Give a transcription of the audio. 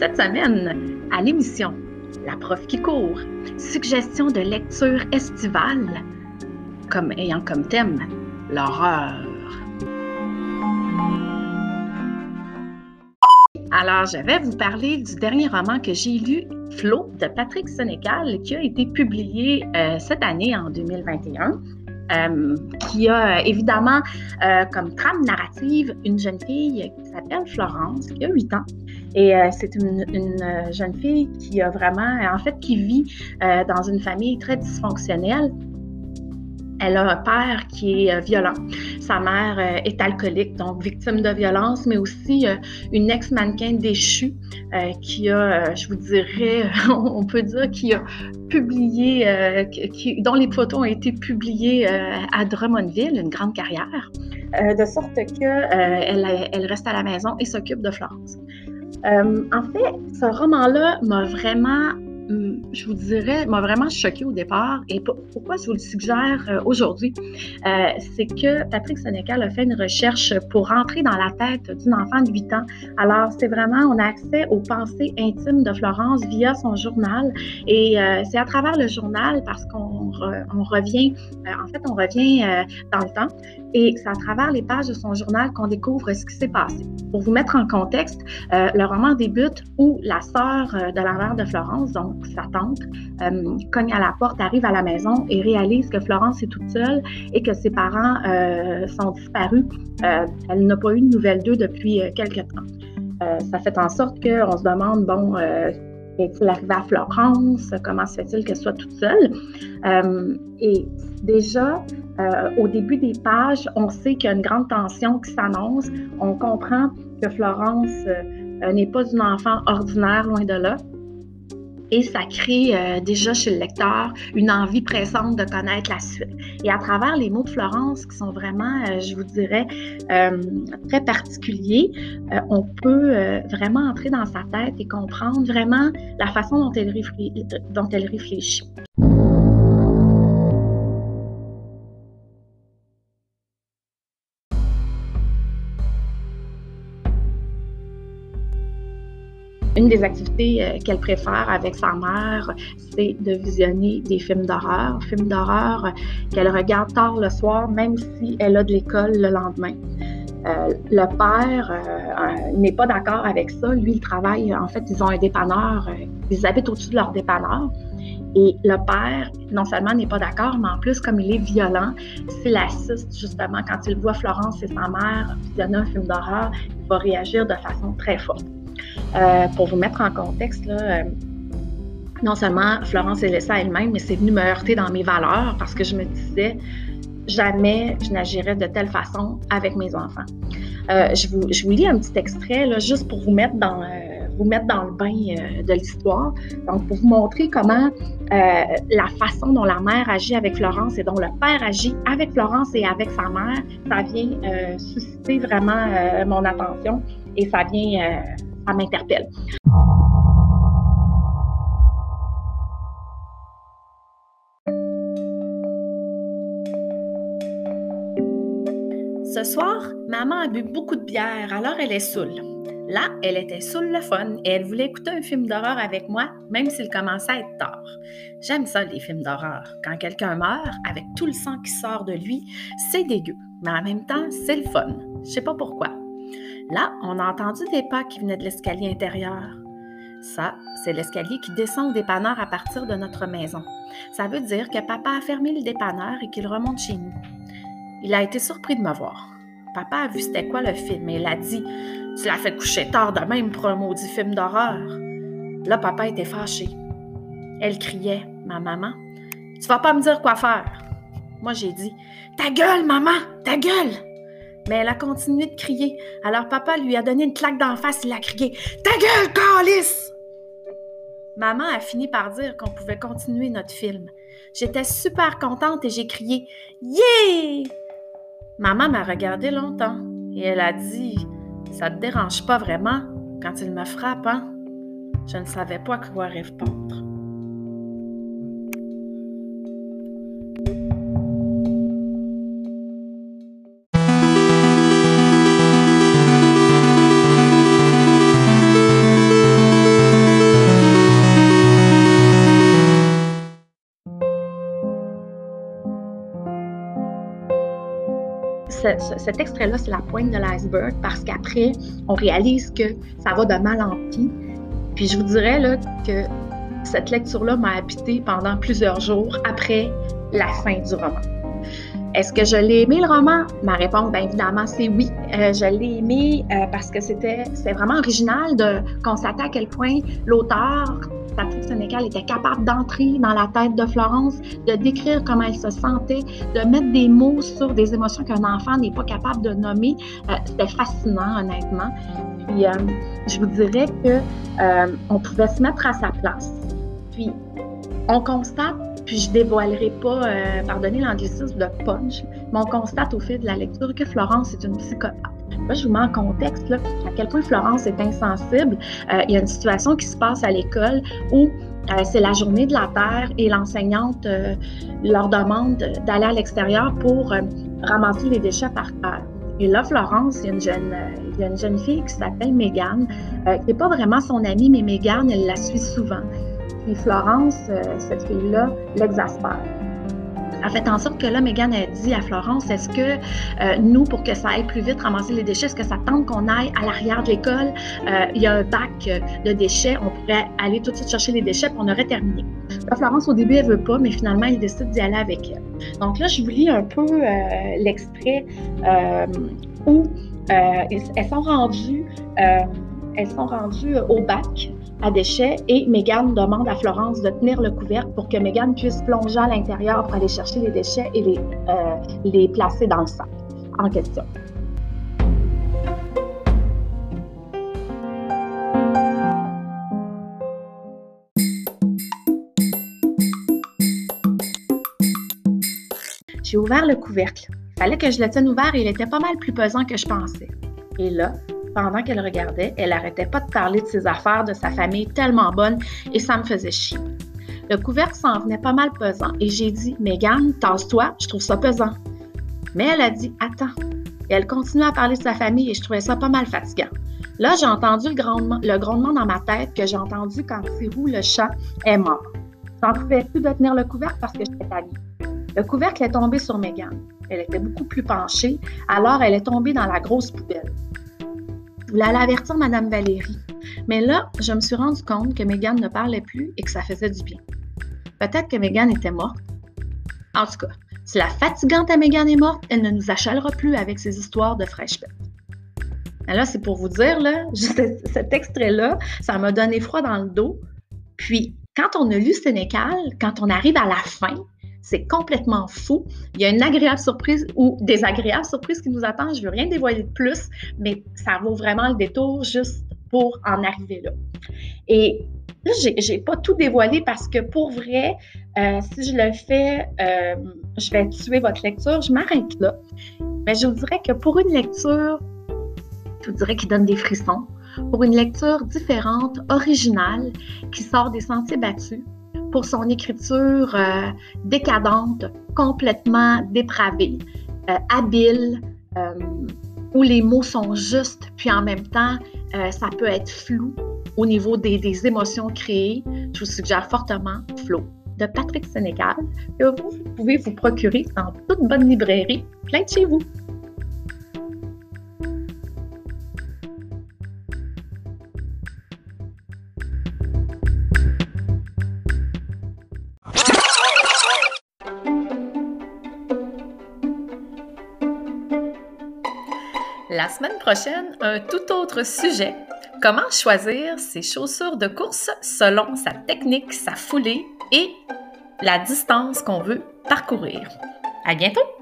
cette semaine, à l'émission La prof qui court, suggestion de lecture estivale, comme ayant comme thème l'horreur. Alors, je vais vous parler du dernier roman que j'ai lu, Flo, de Patrick Sénécal, qui a été publié euh, cette année, en 2021. Euh, qui a euh, évidemment comme trame narrative une jeune fille qui s'appelle Florence, qui a 8 ans. Et c'est une, une, jeune fille qui a vraiment, en fait, qui vit dans une famille très dysfonctionnelle elle a un père qui est euh, violent. Sa mère euh, est alcoolique, donc victime de violence, mais aussi euh, une ex-mannequin déchue qui a, je vous dirais, on peut dire, qui a publié, dont les photos ont été publiées à Drummondville, une grande carrière, de sorte qu'elle elle reste à la maison et s'occupe de Florence. en fait, ce roman-là m'a vraiment je vous dirais, m'a vraiment choqué au départ. Et pourquoi je vous le suggère euh, aujourd'hui? Euh, c'est que Patrick Sénécal a fait une recherche pour rentrer dans la tête d'une enfant de 8 ans. Alors, c'est vraiment, on a accès aux pensées intimes de Florence via son journal. Et euh, c'est à travers le journal, parce qu'on on revient, en fait, on revient dans le temps. Et c'est à travers les pages de son journal qu'on découvre ce qui s'est passé. Pour vous mettre en contexte, le roman débute où la sœur de la mère de Florence, donc sa tante, euh, cogne à la porte, arrive à la maison et réalise que Florence est toute seule et que ses parents euh, sont disparus. Euh, elle n'a pas eu de nouvelles d'eux depuis quelques temps. ça fait en sorte qu'on se demande, bon, est-il arrivé à Florence? Comment se fait-il qu'elle soit toute seule? et déjà, au début des pages, on sait qu'il y a une grande tension qui s'annonce. On comprend que Florence n'est pas une enfant ordinaire, loin de là et ça crée euh, déjà chez le lecteur une envie pressante de connaître la suite. Et à travers les mots de Florence qui sont vraiment, euh, je vous dirais, euh, très particuliers, on peut vraiment entrer dans sa tête et comprendre vraiment la façon dont elle réfléchit. Des activités euh, qu'elle préfère avec sa mère, c'est de visionner des films d'horreur, films d'horreur euh, qu'elle regarde tard le soir, même si elle a de l'école le lendemain. Euh, le père n'est pas d'accord avec ça. Lui, il travaille, en fait, ils ont un dépanneur, ils habitent au-dessus de leur dépanneur. Et le père, non seulement n'est pas d'accord, mais en plus, comme il est violent, s'il assiste justement quand il voit Florence et sa mère visionner un film d'horreur, il va réagir de façon très forte. Euh, pour vous mettre en contexte, euh, non seulement Florence est laissée à elle-même, mais c'est venu me heurter dans mes valeurs parce que je me disais, jamais je n'agirais de telle façon avec mes enfants. Euh, je, vous, lis un petit extrait là, juste pour vous mettre dans, vous mettre dans le bain de l'histoire. Donc, pour vous montrer comment la façon dont la mère agit avec Florence et dont le père agit avec Florence et avec sa mère, ça vient susciter vraiment mon attention et ça vient m'interpelle. Ce soir, maman a bu beaucoup de bière, alors elle est saoule. Là, elle était saoule le fun et elle voulait écouter un film d'horreur avec moi, même s'il commençait à être tard. J'aime ça, les films d'horreur. Quand quelqu'un meurt, avec tout le sang qui sort de lui, c'est dégueu, mais en même temps, c'est le fun. Je sais pas pourquoi. Là, on a entendu des pas qui venaient de l'escalier intérieur. Ça, c'est l'escalier qui descend au dépanneur à partir de notre maison. Ça veut dire que papa a fermé le dépanneur et qu'il remonte chez nous. Il a été surpris de me voir. Papa a vu c'était quoi le film et il a dit Tu l'as fait coucher tard de même pour un maudit film d'horreur. Là, papa était fâché. Elle criait Ma maman, tu vas pas me dire quoi faire. Moi, j'ai dit Ta gueule, maman, ta gueule mais elle a continué de crier. Alors papa lui a donné une claque d'en face, il a crié Ta gueule, Calice! Maman a fini par dire qu'on pouvait continuer notre film. J'étais super contente et j'ai crié Yeah! Maman m'a regardé longtemps et elle a dit Ça te dérange pas vraiment quand il me frappe, hein? Je ne savais pas quoi répondre. Cet extrait-là, c'est la pointe de l'iceberg parce qu'après, on réalise que ça va de mal en pis. Puis je vous dirais là, que cette lecture-là m'a habité pendant plusieurs jours après la fin du roman. Est-ce que je l'ai aimé le roman? Ma réponse, bien évidemment, c'est oui. Euh, je l'ai aimé euh, parce que c'était vraiment original de constater à quel point l'auteur, Patrick Sénécal, était capable d'entrer dans la tête de Florence, de décrire comment elle se sentait, de mettre des mots sur des émotions qu'un enfant n'est pas capable de nommer. Euh, c'était fascinant, honnêtement. Puis, je vous dirais que on pouvait se mettre à sa place. Puis, on constate puis je dévoilerai pas, euh, pardonnez l'anglicisme de punch, mais on constate au fil de la lecture que Florence est une psychopathe. Je vous mets en contexte là, à quel point Florence est insensible. Euh, il y a une situation qui se passe à l'école où euh, c'est la journée de la Terre et l'enseignante leur demande d'aller à l'extérieur pour ramasser les déchets par terre. Et là, Florence, il y a une jeune, fille qui s'appelle Megan, qui n'est pas vraiment son amie, mais Megan, elle la suit souvent. Puis Florence, euh, cette fille-là, l'exaspère. Elle fait en sorte que là, Megan a dit à Florence, est-ce que euh, nous, pour que ça aille plus vite, ramasser les déchets, est-ce que ça tente qu'on aille à l'arrière de l'école? Euh, il y a un bac de déchets, on pourrait aller tout de suite chercher les déchets, puis on aurait terminé. Là, Florence, au début, elle veut pas, mais finalement, elle décide d'y aller avec elle. Donc là, je vous lis un peu l'extrait où elles sont rendues, elles sont rendues au bac à déchets et Megan demande à Florence de tenir le couvercle pour que Megan puisse plonger à l'intérieur pour aller chercher les déchets et les, euh, les placer dans le sac en question. J'ai ouvert le couvercle. Fallait que je le tienne ouvert et il était pas mal plus pesant que je pensais. Et là, pendant qu'elle regardait, elle n'arrêtait pas de parler de ses affaires, de sa famille tellement bonne, et ça me faisait chier. Le couvercle s'en venait pas mal pesant, et j'ai dit Megan, tasse-toi, je trouve ça pesant. Mais elle a dit Attends. Elle continuait à parler de sa famille, et je trouvais ça pas mal fatigant. Là, j'ai entendu le grondement, dans ma tête que j'ai entendu quand Sirou, le chat, est mort. J'en pouvais plus de tenir le couvercle parce que j'étais taguée. Le couvercle est tombé sur Megan. Elle était beaucoup plus penchée, alors elle est tombée dans la grosse poubelle. Voulais aller avertir Madame Valérie. Mais là, je me suis rendu compte que Megan ne parlait plus et que ça faisait du bien. Peut-être que Megan était morte. En tout cas, si la fatigante à Megan est morte, elle ne nous achalera plus avec ses histoires de fraîche pète. Là, c'est pour vous dire, là, cet extrait-là, ça m'a donné froid dans le dos. Puis, quand on a lu Sénécal, quand on arrive à la fin, c'est complètement fou. Il y a une agréable surprise ou désagréable surprise qui nous attend. Je ne veux rien dévoiler de plus, mais ça vaut vraiment le détour juste pour en arriver là. Et là, je n'ai pas tout dévoilé parce que pour vrai, euh, si je le fais, euh, je vais tuer votre lecture. Je m'arrête là. Mais je vous dirais que pour une lecture, je vous dirais qui donne des frissons, pour une lecture différente, originale, qui sort des sentiers battus, pour son écriture euh, décadente, complètement dépravée, euh, habile, euh, où les mots sont justes, puis en même temps, ça peut être flou au niveau des, des, émotions créées. Je vous suggère fortement Flo de Patrick Sénégal, que vous pouvez vous procurer dans toute bonne librairie, plein de chez vous. La semaine prochaine, un tout autre sujet. Comment choisir ses chaussures de course selon sa technique, sa foulée et la distance qu'on veut parcourir. À bientôt!